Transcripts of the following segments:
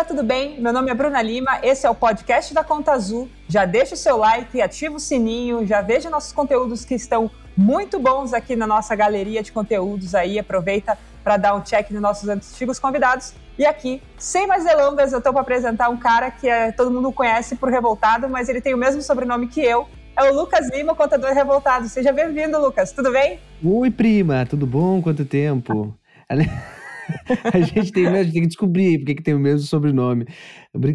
galera, tudo bem? Meu nome é Bruna Lima, esse é o podcast da Conta Azul. Já deixa o seu like, ativa o sininho, já veja nossos conteúdos que estão muito bons aqui na nossa galeria de conteúdos aí. Aproveita para dar um check nos nossos antigos convidados. E aqui, sem mais delongas, eu estou para apresentar um cara que é, todo mundo conhece por Revoltado, mas ele tem o mesmo sobrenome que eu. É o Lucas Lima, contador revoltado. Seja bem-vindo, Lucas. Tudo bem? Oi, prima. Tudo bom? Quanto tempo? a gente tem, a gente tem que descobrir por que tem o mesmo sobrenome.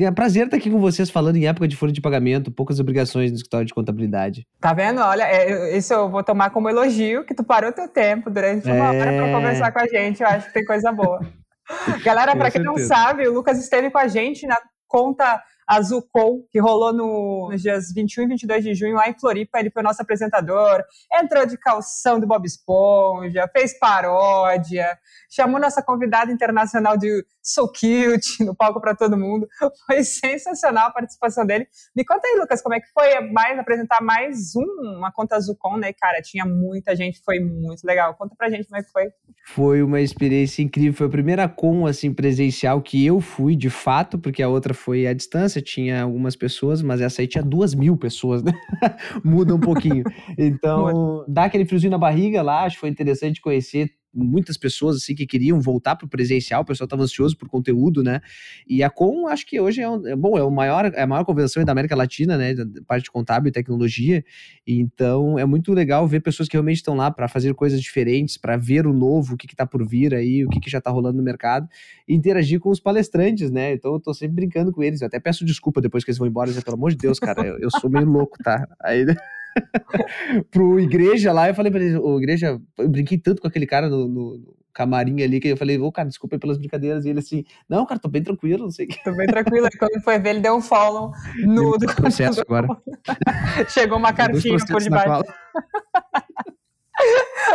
É prazer estar aqui com vocês falando em época de folha de pagamento, poucas obrigações no escritório de contabilidade. Tá vendo? Olha, é, isso eu vou tomar como elogio, que tu parou teu tempo durante uma é... hora para conversar com a gente. Eu acho que tem coisa boa. Galera, para quem não sabe, o Lucas esteve com a gente na conta Azulcom, que rolou no, nos dias 21 e 22 de junho lá em Floripa. Ele foi nosso apresentador, entrou de calção do Bob Esponja, fez paródia, chamou nossa convidada internacional de So Cute no palco para todo mundo. Foi sensacional a participação dele. Me conta aí, Lucas, como é que foi mais apresentar mais um, uma conta Azulcom, né? Cara, tinha muita gente, foi muito legal. Conta pra gente como é que foi. Foi uma experiência incrível. Foi a primeira com, assim, presencial que eu fui, de fato, porque a outra foi à distância tinha algumas pessoas, mas essa aí tinha duas mil pessoas, né? Muda um pouquinho. Então, dá aquele friozinho na barriga lá, acho que foi interessante conhecer muitas pessoas assim que queriam voltar para o presencial, o pessoal estava ansioso por conteúdo, né? E a Com, acho que hoje é, um, é bom, é o maior, é a maior convenção da América Latina, né? Da parte de contábil e tecnologia. Então é muito legal ver pessoas que realmente estão lá para fazer coisas diferentes, para ver o novo, o que está por vir aí, o que, que já está rolando no mercado, e interagir com os palestrantes, né? Então eu tô sempre brincando com eles. Eu até peço desculpa depois que eles vão embora, dizer, pelo amor de Deus, cara, eu, eu sou meio louco, tá? Aí pro igreja lá, eu falei pra ele, o igreja, eu brinquei tanto com aquele cara no, no camarim ali, que eu falei, ô, oh, cara, desculpa pelas brincadeiras. E ele assim, não, cara, tô bem tranquilo, não sei o que. Tô bem tranquilo. E quando foi ver, ele deu um follow no... Do processo agora. Chegou uma cartinha por debaixo.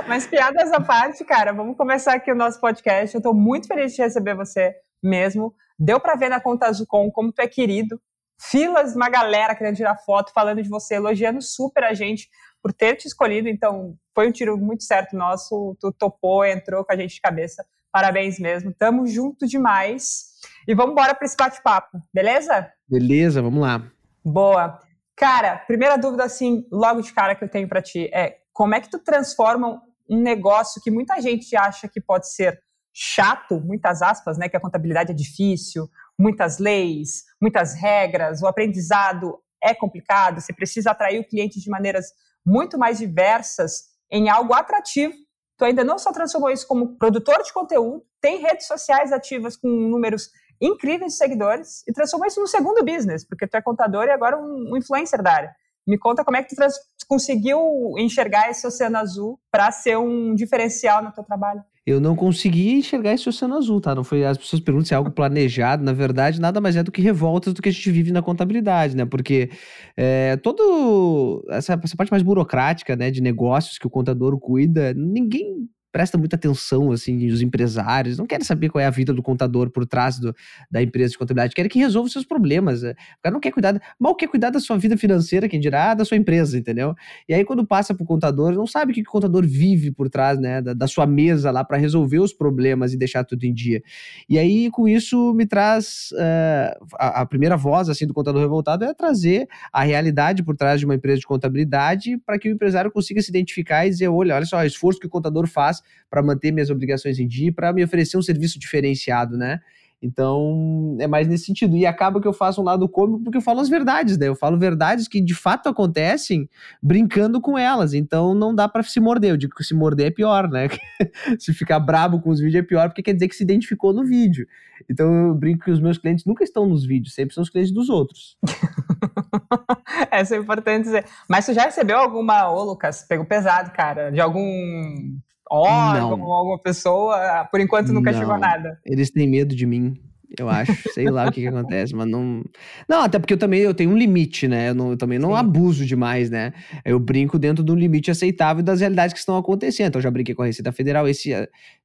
Mas piadas à parte, cara, vamos começar aqui o nosso podcast. Eu tô muito feliz de receber você mesmo. Deu para ver na conta Azucom como tu é querido filas, uma galera querendo tirar foto, falando de você, elogiando super a gente por ter te escolhido. Então, foi um tiro muito certo nosso. Tu topou, entrou com a gente de cabeça. Parabéns mesmo. Tamo junto demais. E vamos embora para esse bate-papo, beleza? Beleza, vamos lá. Boa. Cara, primeira dúvida, assim, logo de cara que eu tenho para ti é como é que tu transforma um negócio que muita gente acha que pode ser chato, muitas aspas, né, que a contabilidade é difícil, muitas leis, muitas regras, o aprendizado é complicado, você precisa atrair o cliente de maneiras muito mais diversas em algo atrativo. Tu ainda não só transformou isso como produtor de conteúdo, tem redes sociais ativas com números incríveis de seguidores e transformou isso no segundo business, porque tu é contador e agora um influencer da área. Me conta como é que tu conseguiu enxergar esse oceano azul para ser um diferencial no teu trabalho eu não consegui enxergar esse oceano azul, tá? Não foi as pessoas perguntam se é algo planejado, na verdade, nada mais é do que revoltas do que a gente vive na contabilidade, né? Porque é, todo essa, essa parte mais burocrática, né, de negócios que o contador cuida, ninguém presta muita atenção, assim, os empresários, não querem saber qual é a vida do contador por trás do, da empresa de contabilidade, querem que resolva os seus problemas. O cara não quer cuidar, mal quer cuidar da sua vida financeira, quem dirá, da sua empresa, entendeu? E aí, quando passa pro contador, não sabe o que, que o contador vive por trás, né, da, da sua mesa lá para resolver os problemas e deixar tudo em dia. E aí, com isso, me traz uh, a, a, primeira voz, assim, do contador revoltado é trazer a realidade por trás de uma empresa de contabilidade para que o empresário consiga se identificar e dizer, olha, olha só, o esforço que o contador faz para manter minhas obrigações em dia, para me oferecer um serviço diferenciado, né? Então, é mais nesse sentido. E acaba que eu faço um lado cômico porque eu falo as verdades, né? Eu falo verdades que de fato acontecem brincando com elas. Então, não dá para se morder. Eu digo que se morder é pior, né? se ficar brabo com os vídeos é pior porque quer dizer que se identificou no vídeo. Então, eu brinco que os meus clientes nunca estão nos vídeos, sempre são os clientes dos outros. Essa é importante dizer. Mas tu já recebeu alguma, ô Lucas, pegou pesado, cara, de algum órgão ou alguma pessoa? Por enquanto nunca não. chegou nada. Eles têm medo de mim eu acho. Sei lá o que, que acontece, mas não. Não, até porque eu também eu tenho um limite, né? Eu, não, eu também não Sim. abuso demais, né? Eu brinco dentro de um limite aceitável das realidades que estão acontecendo. Então, eu já brinquei com a Receita Federal. Esse,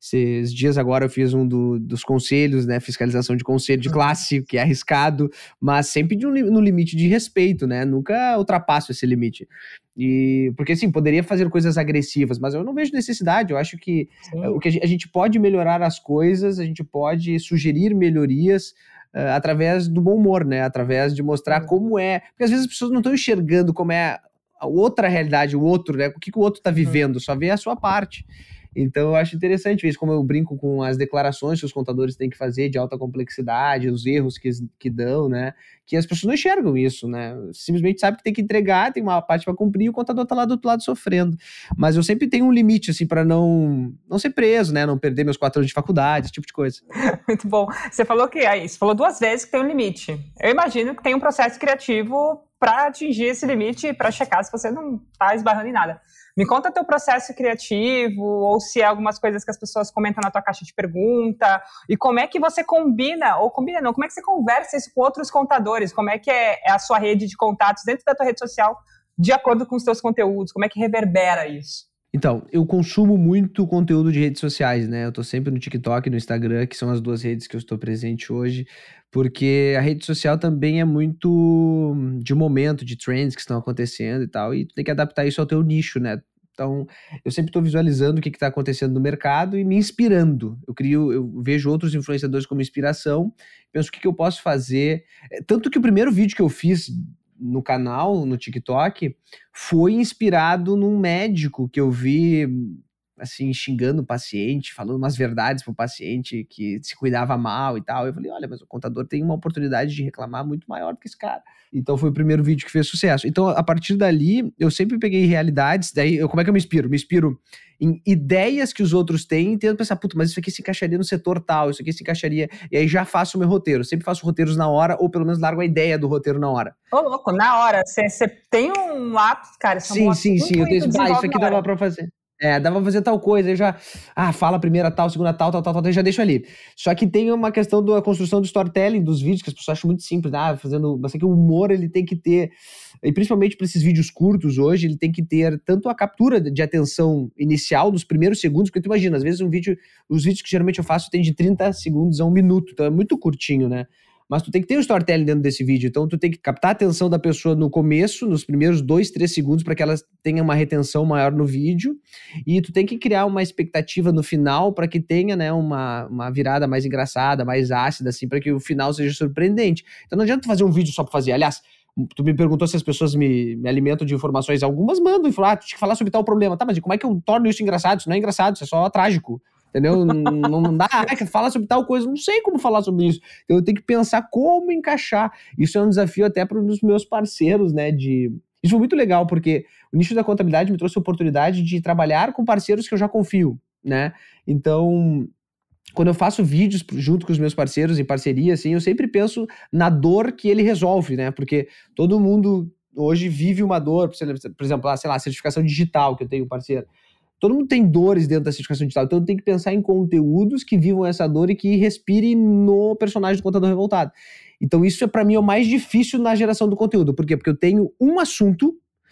esses dias agora eu fiz um do, dos conselhos, né? Fiscalização de conselho de uhum. classe, que é arriscado, mas sempre de um, no limite de respeito, né? Nunca ultrapasso esse limite. E porque assim, poderia fazer coisas agressivas, mas eu não vejo necessidade. Eu acho que Sim. o que a gente pode melhorar as coisas, a gente pode sugerir melhorias uh, através do bom humor, né? Através de mostrar uhum. como é. Porque às vezes as pessoas não estão enxergando como é a outra realidade, o outro, né? O que, que o outro está uhum. vivendo, só vê a sua parte. Então eu acho interessante isso, como eu brinco com as declarações que os contadores têm que fazer de alta complexidade, os erros que, que dão, né? Que as pessoas não enxergam isso, né? Simplesmente sabe que tem que entregar, tem uma parte para cumprir e o contador tá lá do outro lado sofrendo. Mas eu sempre tenho um limite, assim, para não, não ser preso, né? Não perder meus quatro anos de faculdade, esse tipo de coisa. Muito bom. Você falou que aí, você falou duas vezes que tem um limite. Eu imagino que tem um processo criativo para atingir esse limite, para checar se você não está esbarrando em nada. Me conta teu processo criativo, ou se é algumas coisas que as pessoas comentam na tua caixa de pergunta, e como é que você combina, ou combina não, como é que você conversa isso com outros contadores, como é que é, é a sua rede de contatos dentro da tua rede social, de acordo com os teus conteúdos, como é que reverbera isso? Então, eu consumo muito conteúdo de redes sociais, né? Eu tô sempre no TikTok e no Instagram, que são as duas redes que eu estou presente hoje, porque a rede social também é muito de momento, de trends que estão acontecendo e tal, e tu tem que adaptar isso ao teu nicho, né? Então, eu sempre estou visualizando o que está acontecendo no mercado e me inspirando. Eu crio, eu vejo outros influenciadores como inspiração, penso o que, que eu posso fazer. É, tanto que o primeiro vídeo que eu fiz no canal, no TikTok, foi inspirado num médico que eu vi assim, xingando o paciente, falando umas verdades pro paciente que se cuidava mal e tal. Eu falei, olha, mas o contador tem uma oportunidade de reclamar muito maior do que esse cara. Então foi o primeiro vídeo que fez sucesso. Então, a partir dali, eu sempre peguei realidades, daí eu, como é que eu me inspiro? Me inspiro em ideias que os outros têm e tento pensar, puta, mas isso aqui se encaixaria no setor tal, isso aqui se encaixaria. E aí já faço o meu roteiro. Sempre faço roteiros na hora, ou pelo menos largo a ideia do roteiro na hora. Ô, louco, na hora. Você tem um lápis, cara. Sim, sim, sim. Eu tenho, ah, isso aqui dava pra fazer. É, dava pra fazer tal coisa, aí já. Ah, fala a primeira tal, segunda tal, tal, tal, tal, já deixo ali. Só que tem uma questão da construção do storytelling dos vídeos, que as pessoas acham muito simples, ah, fazendo. Mas é que o humor ele tem que ter. E principalmente para esses vídeos curtos hoje, ele tem que ter tanto a captura de atenção inicial dos primeiros segundos, porque tu imagina, às vezes um vídeo. Os vídeos que geralmente eu faço tem de 30 segundos a um minuto, então é muito curtinho, né? Mas tu tem que ter um storytelling dentro desse vídeo. Então, tu tem que captar a atenção da pessoa no começo, nos primeiros dois, três segundos, para que ela tenha uma retenção maior no vídeo. E tu tem que criar uma expectativa no final para que tenha né, uma, uma virada mais engraçada, mais ácida, assim, para que o final seja surpreendente. Então, não adianta tu fazer um vídeo só para fazer. Aliás, tu me perguntou se as pessoas me, me alimentam de informações. Algumas mandam e falam, ah, tu tinha que falar sobre tal problema. Tá, mas como é que eu torno isso engraçado? Isso não é engraçado, isso é só trágico entendeu? não, não dá, ah, fala sobre tal coisa, não sei como falar sobre isso. Então eu tenho que pensar como encaixar. Isso é um desafio até para os meus parceiros, né? De isso foi muito legal porque o nicho da contabilidade me trouxe a oportunidade de trabalhar com parceiros que eu já confio, né? Então quando eu faço vídeos junto com os meus parceiros em parceria, assim, eu sempre penso na dor que ele resolve, né? Porque todo mundo hoje vive uma dor, por exemplo, ah, sei lá, certificação digital que eu tenho parceiro todo mundo tem dores dentro da certificação digital, então tem que pensar em conteúdos que vivam essa dor e que respire no personagem do contador revoltado. Então isso é para mim o mais difícil na geração do conteúdo. Por quê? Porque eu tenho um assunto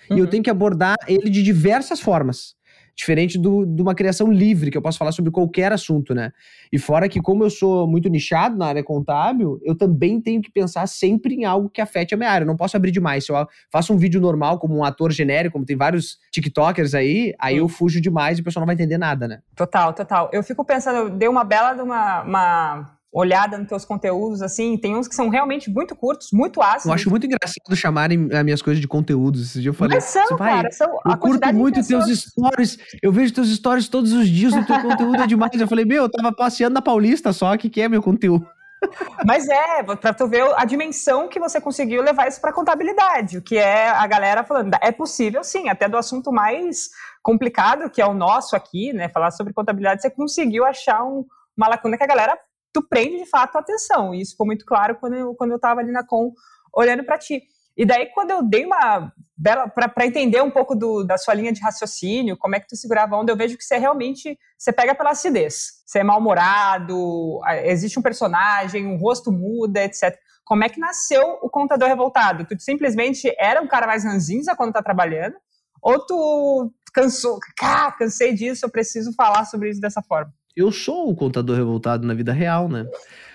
uhum. e eu uhum. tenho que abordar ele de diversas formas. Diferente do, de uma criação livre, que eu posso falar sobre qualquer assunto, né? E fora que, como eu sou muito nichado na área contábil, eu também tenho que pensar sempre em algo que afete a minha área. Eu não posso abrir demais. Se eu faço um vídeo normal, como um ator genérico, como tem vários TikTokers aí, aí eu fujo demais e o pessoal não vai entender nada, né? Total, total. Eu fico pensando, eu dei uma bela de uma, uma olhada nos teus conteúdos, assim, tem uns que são realmente muito curtos, muito ácidos. Eu acho muito engraçado chamarem as minhas coisas de conteúdos. Esse dia eu falei, Mas são, cara, são eu curto muito pessoas... teus stories, eu vejo teus stories todos os dias, o teu conteúdo é demais. Eu falei, meu, eu tava passeando na Paulista só, que que é meu conteúdo? Mas é, para tu ver a dimensão que você conseguiu levar isso para contabilidade, o que é a galera falando, é possível sim, até do assunto mais complicado, que é o nosso aqui, né, falar sobre contabilidade, você conseguiu achar um, uma lacuna que a galera tu prende de fato a atenção. E isso ficou muito claro quando eu, quando eu tava ali na com olhando para ti. E daí, quando eu dei uma bela. para entender um pouco do, da sua linha de raciocínio, como é que tu segurava a onda, eu vejo que você realmente. Você pega pela acidez. Você é mal-humorado, existe um personagem, um rosto muda, etc. Como é que nasceu o Contador Revoltado? Tu simplesmente era um cara mais ranzinza quando tá trabalhando? Ou tu cansou? Ah, cansei disso, eu preciso falar sobre isso dessa forma? Eu sou o contador revoltado na vida real, né?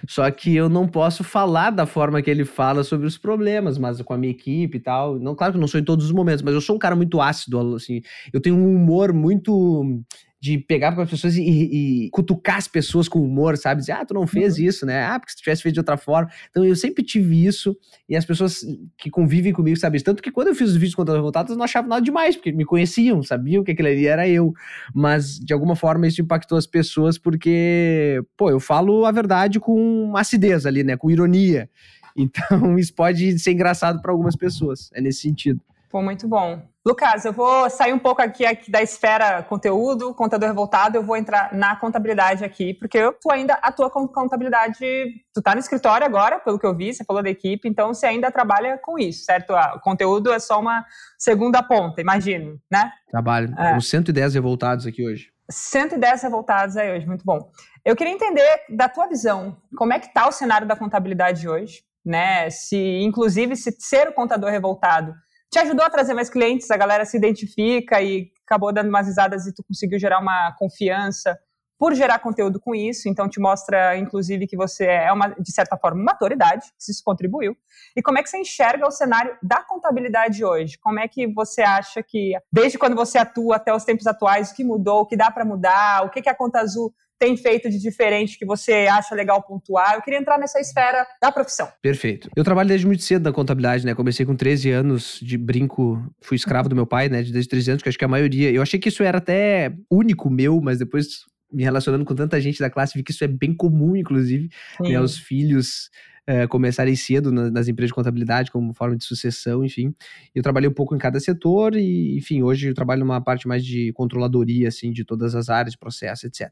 Só que eu não posso falar da forma que ele fala sobre os problemas, mas com a minha equipe e tal. Não, claro que não sou em todos os momentos, mas eu sou um cara muito ácido, assim. Eu tenho um humor muito de pegar para as pessoas e, e, cutucar as pessoas com humor, sabe? Dizer, ah, tu não fez uhum. isso, né? Ah, porque se tu tivesse feito de outra forma. Então eu sempre tive isso e as pessoas que convivem comigo sabem Tanto que quando eu fiz os vídeos contra revoltados, não achavam nada demais, porque me conheciam, sabiam que aquele ali era eu. Mas de alguma forma isso impactou as pessoas porque, pô, eu falo a verdade com acidez ali, né? Com ironia. Então, isso pode ser engraçado para algumas pessoas. É nesse sentido. Pô, muito bom. Lucas, eu vou sair um pouco aqui, aqui, da esfera conteúdo, contador revoltado, eu vou entrar na contabilidade aqui, porque tu ainda atua com contabilidade, tu tá no escritório agora, pelo que eu vi, você falou da equipe, então você ainda trabalha com isso, certo? O conteúdo é só uma segunda ponta, imagino, né? Trabalho. É. Temos 110 revoltados aqui hoje. 110 revoltados aí hoje, muito bom. Eu queria entender da tua visão, como é que tá o cenário da contabilidade hoje, né? Se, inclusive, se ser o contador revoltado te ajudou a trazer mais clientes, a galera se identifica e acabou dando umas risadas e tu conseguiu gerar uma confiança por gerar conteúdo com isso, então te mostra, inclusive, que você é, uma, de certa forma, uma autoridade, se isso contribuiu. E como é que você enxerga o cenário da contabilidade hoje? Como é que você acha que, desde quando você atua até os tempos atuais, o que mudou, o que dá para mudar, o que, que a Conta Azul tem feito de diferente que você acha legal pontuar? Eu queria entrar nessa esfera da profissão. Perfeito. Eu trabalho desde muito cedo na contabilidade, né? Comecei com 13 anos de brinco, fui escravo do meu pai, né? Desde 13 anos, que acho que a maioria. Eu achei que isso era até único meu, mas depois me relacionando com tanta gente da classe, vi que isso é bem comum, inclusive, né? Os filhos é, começarem cedo nas empresas de contabilidade como forma de sucessão, enfim. Eu trabalhei um pouco em cada setor e, enfim, hoje eu trabalho numa parte mais de controladoria, assim, de todas as áreas, processo, etc.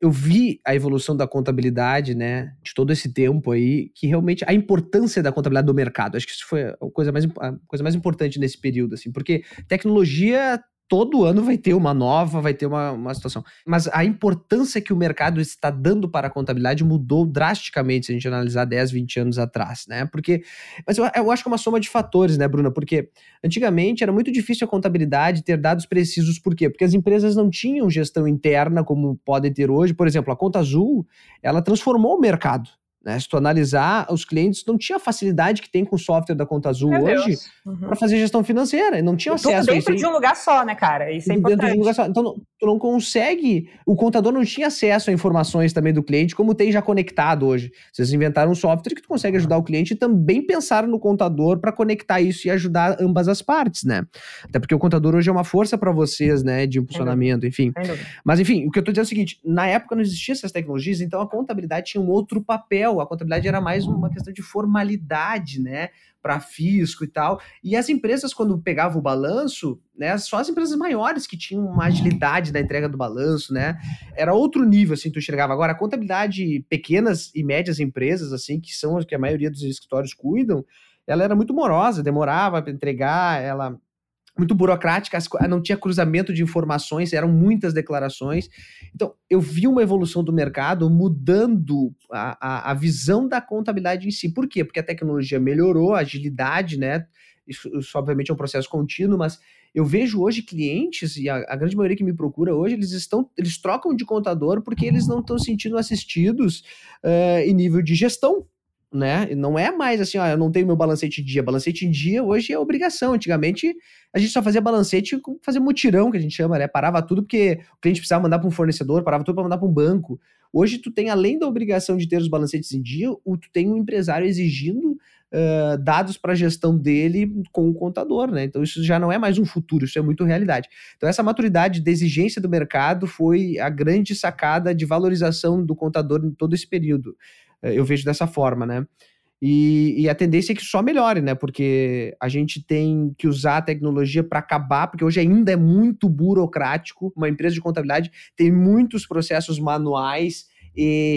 Eu vi a evolução da contabilidade, né, de todo esse tempo aí, que realmente a importância da contabilidade do mercado. Acho que isso foi a coisa mais, a coisa mais importante nesse período, assim, porque tecnologia todo ano vai ter uma nova, vai ter uma, uma situação. Mas a importância que o mercado está dando para a contabilidade mudou drasticamente se a gente analisar 10, 20 anos atrás, né? Porque, mas eu, eu acho que é uma soma de fatores, né, Bruna? Porque antigamente era muito difícil a contabilidade ter dados precisos, por quê? Porque as empresas não tinham gestão interna como podem ter hoje. Por exemplo, a Conta Azul, ela transformou o mercado. Né? Se tu analisar, os clientes não tinham a facilidade que tem com o software da Conta Azul Meu hoje uhum. para fazer gestão financeira. Não tinha acesso dentro a isso. de um lugar só, né, cara? Isso é importante. Dentro de um lugar só. Então, tu não consegue. O contador não tinha acesso a informações também do cliente, como tem já conectado hoje. Vocês inventaram um software que tu consegue ajudar o cliente e também pensaram no contador para conectar isso e ajudar ambas as partes, né? Até porque o contador hoje é uma força para vocês, né, de impulsionamento, enfim. Mas, enfim, o que eu tô dizendo é o seguinte: na época não existiam essas tecnologias, então a contabilidade tinha um outro papel a contabilidade era mais uma questão de formalidade, né? Para fisco e tal. E as empresas, quando pegavam o balanço, né? Só as empresas maiores que tinham uma agilidade na entrega do balanço, né? Era outro nível, assim, tu enxergava. Agora, a contabilidade, pequenas e médias empresas, assim, que são as que a maioria dos escritórios cuidam, ela era muito morosa, demorava para entregar, ela muito burocrática, não tinha cruzamento de informações, eram muitas declarações. Então, eu vi uma evolução do mercado mudando a, a, a, visão da contabilidade em si. Por quê? Porque a tecnologia melhorou, a agilidade, né? Isso, isso obviamente é um processo contínuo, mas eu vejo hoje clientes, e a, a, grande maioria que me procura hoje, eles estão, eles trocam de contador porque eles não estão sentindo assistidos uh, em nível de gestão né? Não é mais assim, ó, eu não tenho meu balancete em dia. Balancete em dia hoje é obrigação. Antigamente a gente só fazia balancete fazer mutirão, que a gente chama, né? Parava tudo porque o cliente precisava mandar para um fornecedor, parava tudo para mandar para um banco. Hoje tu tem, além da obrigação de ter os balancetes em dia, o, tu tem um empresário exigindo uh, dados para a gestão dele com o contador, né? Então isso já não é mais um futuro, isso é muito realidade. Então essa maturidade de exigência do mercado foi a grande sacada de valorização do contador em todo esse período. É, eu vejo dessa forma, né? E, e, a tendência é que só melhore, né? Porque a gente tem que usar a tecnologia para acabar, porque hoje ainda é muito burocrático. Uma empresa de contabilidade tem muitos processos manuais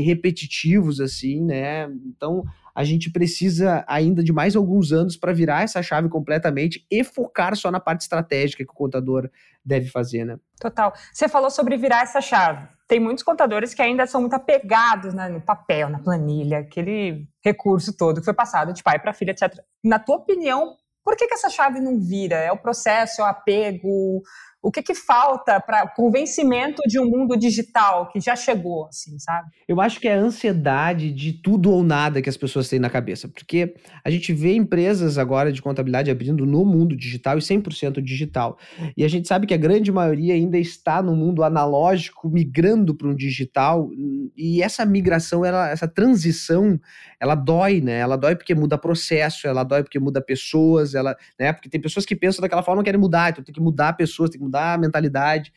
repetitivos, assim, né? Então a gente precisa ainda de mais alguns anos para virar essa chave completamente e focar só na parte estratégica que o contador deve fazer, né? Total. Você falou sobre virar essa chave tem muitos contadores que ainda são muito apegados né, no papel, na planilha, aquele recurso todo que foi passado de pai para filha, etc. Na tua opinião, por que, que essa chave não vira? É o processo, é o apego? O que, que falta para convencimento de um mundo digital que já chegou, assim, sabe? Eu acho que é a ansiedade de tudo ou nada que as pessoas têm na cabeça. Porque a gente vê empresas agora de contabilidade abrindo no mundo digital e 100% digital. E a gente sabe que a grande maioria ainda está no mundo analógico, migrando para um digital. E essa migração, ela, essa transição, ela dói, né? Ela dói porque muda processo, ela dói porque muda pessoas, ela, né? Porque tem pessoas que pensam daquela forma, não querem mudar, então tem que mudar pessoas, tem que mudar a mentalidade.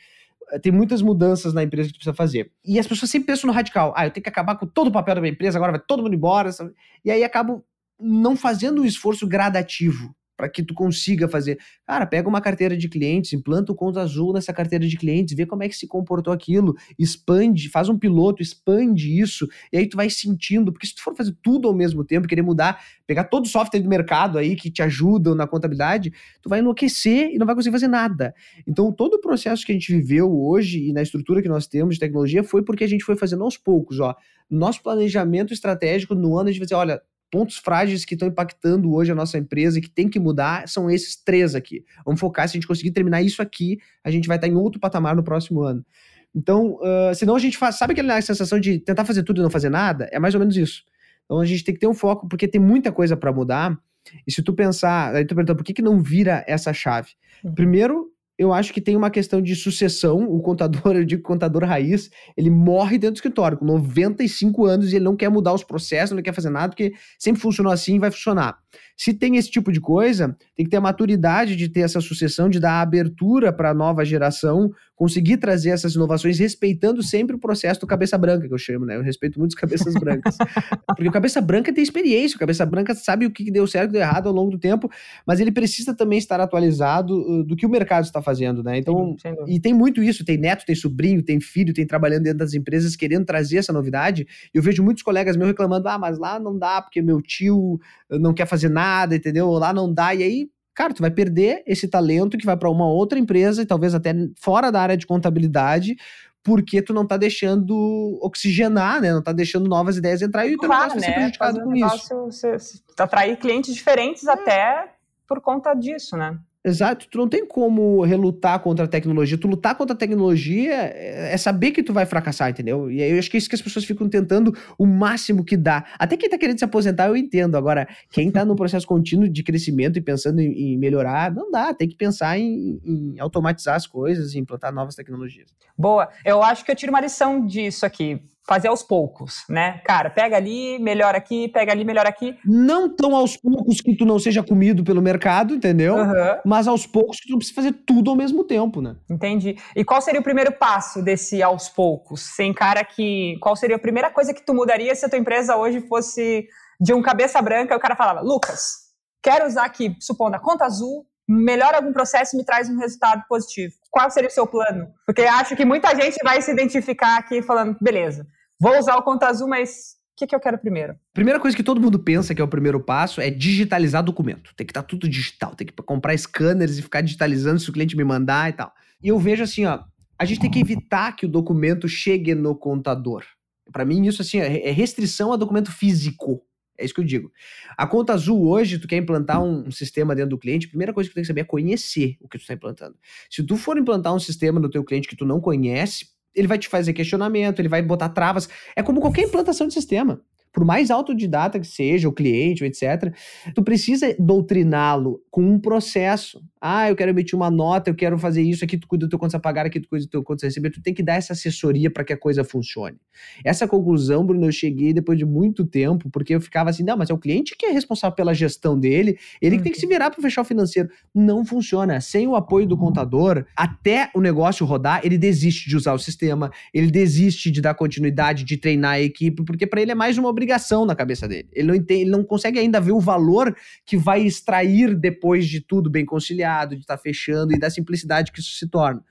Eh, tem muitas mudanças na empresa que tu precisa fazer. E as pessoas sempre pensam no radical. Ah, eu tenho que acabar com todo o papel da minha empresa, agora vai todo mundo embora. Sabe? E aí acabo não fazendo um esforço gradativo para que tu consiga fazer. Cara, pega uma carteira de clientes, implanta o conta azul nessa carteira de clientes, vê como é que se comportou aquilo, expande, faz um piloto, expande isso, e aí tu vai sentindo, porque se tu for fazer tudo ao mesmo tempo, querer mudar, pegar todo o software do mercado aí que te ajudam na contabilidade, tu vai enlouquecer e não vai conseguir fazer nada. Então, todo o processo que a gente viveu hoje e na estrutura que nós temos de tecnologia foi porque a gente foi fazendo aos poucos, ó. Nosso planejamento estratégico no ano a gente vai dizer, olha, pontos frágeis que estão impactando hoje a nossa empresa e que tem que mudar são esses três aqui. Vamos focar, se a gente conseguir terminar isso aqui, a gente vai estar em outro patamar no próximo ano. Então, uh, senão a gente faz. Sabe aquela sensação de tentar fazer tudo e não fazer nada? É mais ou menos isso. Então a gente tem que ter um foco, porque tem muita coisa para mudar. E se tu pensar, aí tu pergunta, por que, que não vira essa chave? Uhum. Primeiro, eu acho que tem uma questão de sucessão. O contador, eu digo contador raiz, ele morre dentro do escritório com 95 anos e ele não quer mudar os processos, não quer fazer nada, porque sempre funcionou assim e vai funcionar. Se tem esse tipo de coisa, tem que ter a maturidade de ter essa sucessão, de dar abertura para a nova geração, conseguir trazer essas inovações, respeitando sempre o processo do cabeça branca, que eu chamo, né? Eu respeito muito os cabeças brancas. Porque o cabeça branca tem experiência, o cabeça branca sabe o que deu certo e deu errado ao longo do tempo, mas ele precisa também estar atualizado uh, do que o mercado está fazendo, né? Então, sim, sim. e tem muito isso, tem neto, tem sobrinho, tem filho, tem trabalhando dentro das empresas querendo trazer essa novidade. Eu vejo muitos colegas meus reclamando: "Ah, mas lá não dá porque meu tio não quer fazer nada, entendeu? Lá não dá". E aí cara, tu vai perder esse talento que vai para uma outra empresa e talvez até fora da área de contabilidade, porque tu não tá deixando oxigenar, né? Não tá deixando novas ideias entrar e o teu claro, negócio né? ser prejudicado Fazer com isso. Você, você atrair clientes diferentes é. até por conta disso, né? Exato, tu não tem como relutar contra a tecnologia. Tu lutar contra a tecnologia é saber que tu vai fracassar, entendeu? E aí eu acho que é isso que as pessoas ficam tentando o máximo que dá. Até quem tá querendo se aposentar, eu entendo. Agora, quem tá no processo contínuo de crescimento e pensando em, em melhorar, não dá. Tem que pensar em, em, automatizar as coisas e implantar novas tecnologias. Boa. Eu acho que eu tiro uma lição disso aqui fazer aos poucos, né? Cara, pega ali, melhora aqui, pega ali, melhora aqui. Não tão aos poucos que tu não seja comido pelo mercado, entendeu? Uhum. Mas aos poucos que tu não precisa fazer tudo ao mesmo tempo, né? Entendi. E qual seria o primeiro passo desse aos poucos? Sem cara que. Qual seria a primeira coisa que tu mudaria se a tua empresa hoje fosse de um cabeça branca e o cara falava, Lucas, quero usar aqui, supondo, a conta azul melhora algum processo e me traz um resultado positivo. Qual seria o seu plano? Porque acho que muita gente vai se identificar aqui falando, beleza, vou usar o Conta Azul, mas o que, que eu quero primeiro? Primeira coisa que todo mundo pensa que é o primeiro passo é digitalizar documento. Tem que estar tá tudo digital, tem que comprar scanners e ficar digitalizando se o cliente me mandar e tal. E eu vejo assim, ó, a gente tem que evitar que o documento chegue no contador. Para mim, isso assim é restrição a documento físico. É isso que eu digo. A conta azul hoje, tu quer implantar um, um, sistema dentro do cliente, a primeira coisa que tu tem que saber é conhecer o que tu está implantando. Se tu for implantar um sistema no teu cliente que tu não conhece, ele vai te fazer questionamento, ele vai botar travas. É como qualquer implantação de sistema por mais autodidata que seja o cliente, etc., tu precisa doutriná-lo com um processo. Ah, eu quero emitir uma nota, eu quero fazer isso, aqui tu cuida do teu conta a pagar, aqui tu cuida do teu conta a receber. Tu tem que dar essa assessoria para que a coisa funcione. Essa conclusão, Bruno, eu cheguei depois de muito tempo, porque eu ficava assim, não, mas é o cliente que é responsável pela gestão dele, ele que tem que se virar para fechar o financeiro. Não funciona. Sem o apoio do contador, até o negócio rodar, ele desiste de usar o sistema, ele desiste de dar continuidade, de treinar a equipe, porque para ele é mais uma obrigação obrigação na cabeça dele. Ele não, entende, ele não consegue ainda ver o valor que vai extrair depois de tudo bem conciliado, de estar tá fechando e da simplicidade que isso se torna.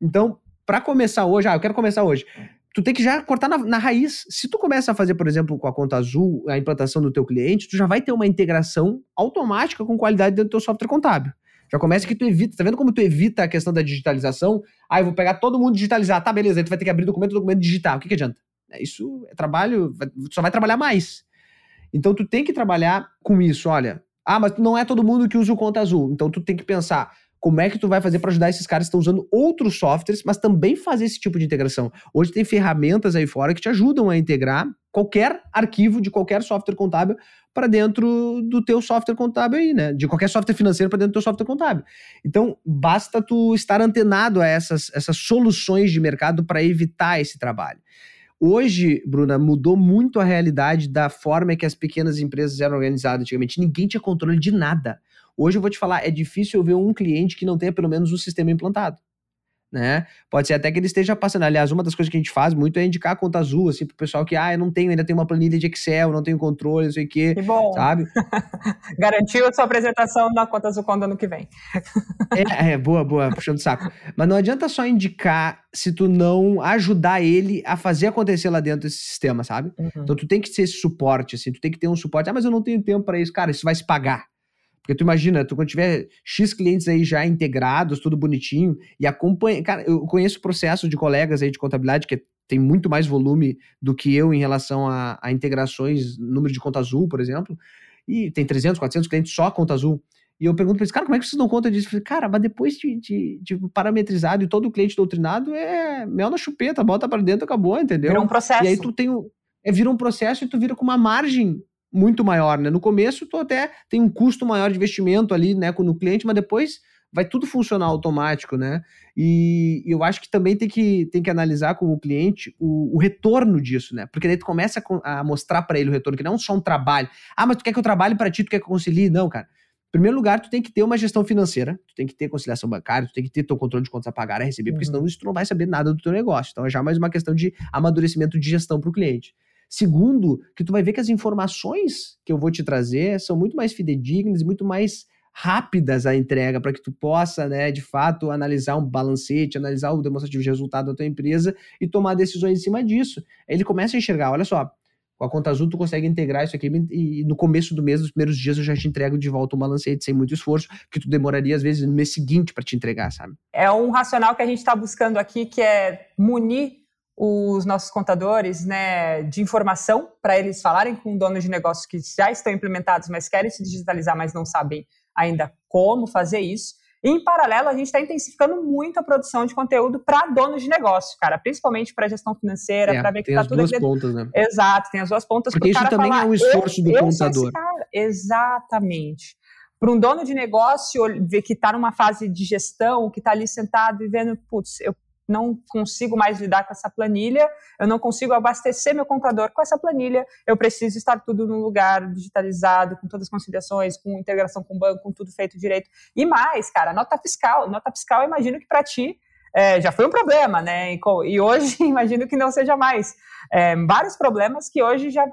Então, para começar hoje, ah, eu quero começar hoje. Tu tem que já cortar na, na, raiz. Se tu começa a fazer, por exemplo, com a conta azul, a implantação do teu cliente, tu já vai ter uma integração automática com qualidade dentro do teu software contábil. Já começa que tu evita, tá vendo como tu evita a questão da digitalização? Ah, eu vou pegar todo mundo digitalizar. Tá, beleza, aí tu vai ter que abrir documento, documento digital. O que, que adianta? É, isso é trabalho, só vai trabalhar mais. Então tu tem que trabalhar com isso, olha. Ah, mas não é todo mundo que usa o conta azul. Então tu tem que pensar como é que tu vai fazer para ajudar esses caras que estão usando outros softwares, mas também fazer esse tipo de integração. Hoje tem ferramentas aí fora que te ajudam a integrar qualquer arquivo de qualquer software contábil para dentro do teu software contábil aí, né? De qualquer software financeiro para dentro do teu software contábil. Então, basta tu estar antenado a essas, essas soluções de mercado para evitar esse trabalho. Hoje, Bruna, mudou muito a realidade da forma que as pequenas empresas eram organizadas antigamente. Ninguém tinha controle de nada. Hoje eu vou te falar, é difícil eu ver um cliente que não tenha pelo menos um sistema implantado. Né? Pode ser até que ele esteja passando. Aliás, uma das coisas que a gente faz muito é indicar a conta azul, assim, pro pessoal que, ah, eu não tenho, ainda tenho uma planilha de Excel, não tenho controle, não sei o quê. Que bom. Sabe? Garantiu a sua apresentação na conta azul quando ano que vem. é, é, boa, boa, puxando o saco. Mas não adianta só indicar se tu não ajudar ele a fazer acontecer lá dentro desse sistema, sabe? Uhum. Então tu tem que ser esse suporte, assim, tu tem que ter um suporte. Ah, mas eu não tenho tempo para isso. Cara, isso vai se pagar. Porque tu imagina, tu quando tiver X clientes aí já integrados, tudo bonitinho, e acompanha. Cara, eu conheço processo de colegas aí de contabilidade que tem muito mais volume do que eu em relação a, a integrações, número de conta azul, por exemplo, e tem 300, 400 clientes só conta azul. E eu pergunto para eles, cara, como é que vocês dão conta disso? falei, cara, mas depois de, de, de, parametrizado e todo cliente doutrinado, é mel na chupeta, bota para dentro, acabou, entendeu? Vira um processo. E aí tu tem o, é, vira um processo e tu vira com uma margem muito maior, né? No começo, tu até tem um custo maior de investimento ali, né, com o cliente, mas depois vai tudo funcionar automático, né? E, eu acho que também tem que, tem que analisar com o cliente o, o retorno disso, né? Porque daí tu começa a, a mostrar para ele o retorno, que não é só um trabalho. Ah, mas tu quer que eu trabalhe para ti, tu quer que eu concilie? Não, cara. Em primeiro lugar, tu tem que ter uma gestão financeira, tu tem que ter conciliação bancária, tu tem que ter teu controle de contas a pagar, a receber, porque uhum. senão isso tu não vai saber nada do teu negócio. Então é já mais uma questão de amadurecimento de gestão para o cliente. Segundo, que tu vai ver que as informações que eu vou te trazer são muito mais fidedignas e muito mais rápidas a entrega para que tu possa, né, de fato, analisar um balancete, analisar o demonstrativo de resultado da tua empresa e tomar decisões em cima disso. Ele começa a enxergar, olha só, com a conta azul tu consegue integrar isso aqui e no começo do mês, nos primeiros dias eu já te entrego de volta um balancete sem muito esforço, que tu demoraria às vezes no mês seguinte para te entregar, sabe? É um racional que a gente está buscando aqui que é munir os nossos contadores né, de informação para eles falarem com donos de negócios que já estão implementados, mas querem se digitalizar, mas não sabem ainda como fazer isso. E, em paralelo, a gente está intensificando muito a produção de conteúdo para donos de negócio, cara, principalmente para gestão financeira, é, para ver que está tudo duas pontas, né? Exato, tem as duas pontas. Porque isso também falar, é um esforço do contador. Exatamente. Para um dono de negócio ver que está numa fase de gestão, que está ali sentado e vendo, putz, eu não consigo mais lidar com essa planilha, eu não consigo abastecer meu contador com essa planilha, eu preciso estar tudo no lugar digitalizado, com todas as conciliações, com integração com o banco, com tudo feito direito. E mais, cara, nota fiscal. Nota fiscal, eu imagino que para ti é, já foi um problema, né? E, e hoje imagino que não seja mais. É, vários problemas que hoje já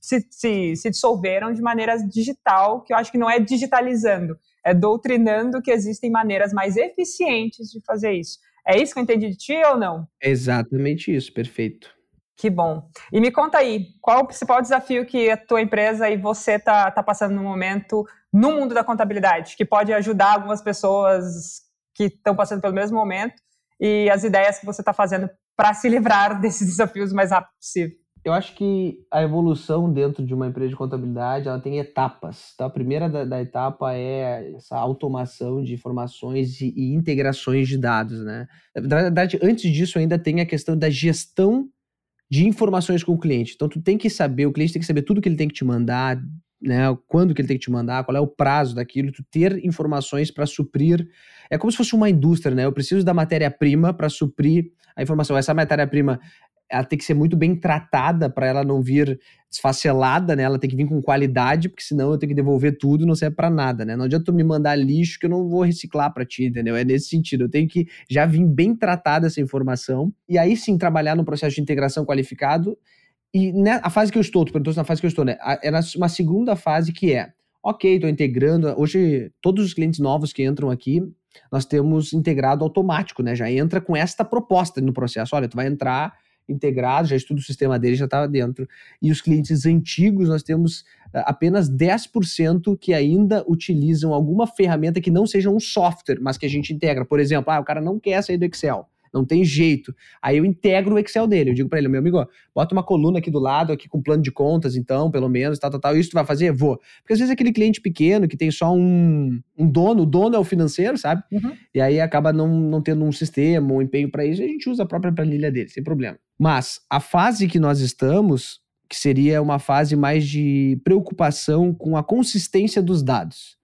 se, se, se dissolveram de maneira digital, que eu acho que não é digitalizando, é doutrinando que existem maneiras mais eficientes de fazer isso. É isso que eu entendi de ti ou não? É exatamente isso, perfeito. Que bom. E me conta aí, qual o principal desafio que a tua empresa e você tá, tá passando no momento no mundo da contabilidade, que pode ajudar algumas pessoas que estão passando pelo mesmo momento e as ideias que você está fazendo para se livrar desses desafios o mais rápido possível? Eu acho que a evolução dentro de uma empresa de contabilidade ela tem etapas. Tá? A primeira da, da etapa é essa automação de informações e, e, integrações de dados. Né? Na verdade, antes disso, ainda tem a questão da gestão de informações com o cliente. Então, tu tem que saber, o cliente tem que saber tudo que ele tem que te mandar, né? quando que ele tem que te mandar, qual é o prazo daquilo, tu ter informações para suprir. É como se fosse uma indústria, né? Eu preciso da matéria-prima para suprir a informação. Essa matéria-prima ela tem que ser muito bem tratada para ela não vir desfacelada, né? Ela tem que vir com qualidade, porque senão eu tenho que devolver tudo e não serve para nada, né? Não adianta tu me mandar lixo que eu não vou reciclar para ti, entendeu? É nesse sentido. Eu tenho que já vir bem tratada essa informação e aí sim trabalhar no processo de integração qualificado. E né, a fase que eu estou, tu perguntou na fase que eu estou, né? É uma segunda fase que é, ok, estou integrando. Hoje, todos os clientes novos que entram aqui, nós temos integrado automático, né? Já entra com esta proposta no processo. Olha, tu vai entrar integrado, já estudo o sistema dele, já estava dentro. E os clientes antigos, nós temos eh, apenas 10% que ainda utilizam alguma ferramenta que não seja um software, mas que a gente integra. Por exemplo, ah, o cara não quer sair do Excel. Não tem jeito. Aí eu integro o Excel dele. Eu digo para ele, meu amigo, bota uma coluna aqui do lado, aqui com plano de contas, então, pelo menos, tal, tal, tal. Isso tu vai fazer? Vou. Porque às vezes aquele cliente pequeno que tem só um, um dono, o dono é o financeiro, sabe? Uhum. E aí acaba não, não tendo um sistema, um empenho para isso, e a gente usa a própria planilha dele, sem problema. Mas a fase que nós estamos, que seria uma fase mais de preocupação com a consistência dos dados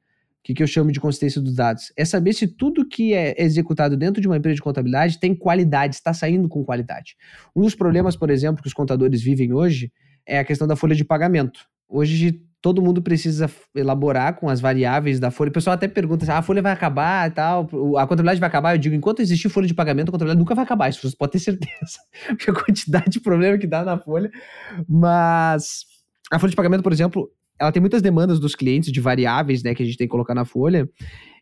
que, que eu chamo de consistência dos dados? É saber se tudo que é executado dentro de uma empresa de contabilidade tem qualidade, está saindo com qualidade. Um dos problemas, por exemplo, que os contadores vivem hoje é a questão da folha de pagamento. Hoje todo mundo precisa elaborar com as variáveis da folha. O pessoal até pergunta se ah, a folha vai acabar e tal, a contabilidade vai acabar. Eu digo, enquanto existir folha de pagamento, a contabilidade nunca vai acabar. Isso você pode ter certeza. Porque a quantidade de problema que dá na folha. Mas a folha de pagamento, por exemplo, ela tem muitas demandas dos clientes de variáveis, né, que a gente tem que colocar na folha.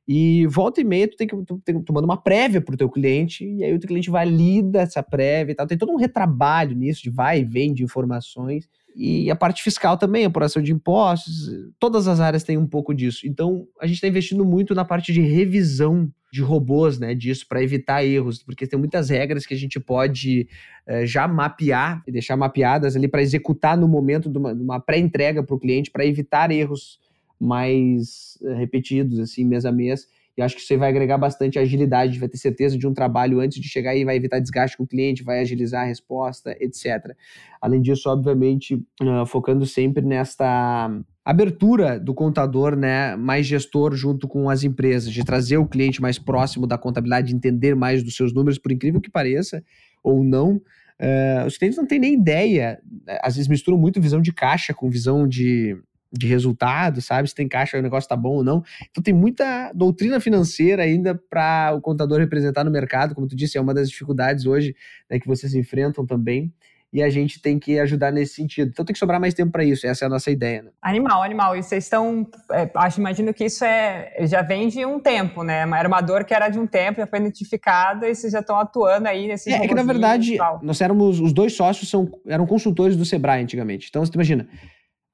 E volta e meia, tu tem que tu, tem, tu manda uma prévia pro teu cliente, e aí o teu cliente valida essa prévia e tal. Tem todo um retrabalho nisso, de vai e vem de informações. E a parte fiscal também, apuração de impostos, todas as áreas têm um pouco disso. Então, a gente está investindo muito na parte de revisão de robôs, né, disso, para evitar erros, porque tem muitas regras que a gente pode eh, já mapear e deixar mapeadas ali para executar no momento de uma, uma pré-entrega para o cliente, para evitar erros mais eh, repetidos, assim, mês a mês. E acho que isso aí vai agregar bastante agilidade, vai ter certeza de um trabalho antes de chegar e vai evitar desgaste com o cliente, vai agilizar a resposta, etc. Além disso, obviamente, uh, focando sempre nesta abertura do contador, né, mais gestor junto com as empresas, de trazer o cliente mais próximo da contabilidade, de entender mais dos seus números, por incrível que pareça, ou não, uh, os clientes não têm nem ideia, às vezes misturam muito visão de caixa com visão de, de resultado, sabe? Se tem caixa, o negócio tá bom ou não. Então tem muita doutrina financeira ainda para o contador representar no mercado, como tu disse, é uma das dificuldades hoje né, que vocês enfrentam também e a gente tem que ajudar nesse sentido. Então tem que sobrar mais tempo para isso, essa é a nossa ideia. Né? Animal, animal. E vocês estão, é, acho, imagino que isso é já vem de um tempo, né? Era uma dor que era de um tempo, já foi identificada e vocês já estão atuando aí nesse É, é que na verdade, nós éramos, os dois sócios são, eram consultores do Sebrae antigamente. Então você imagina,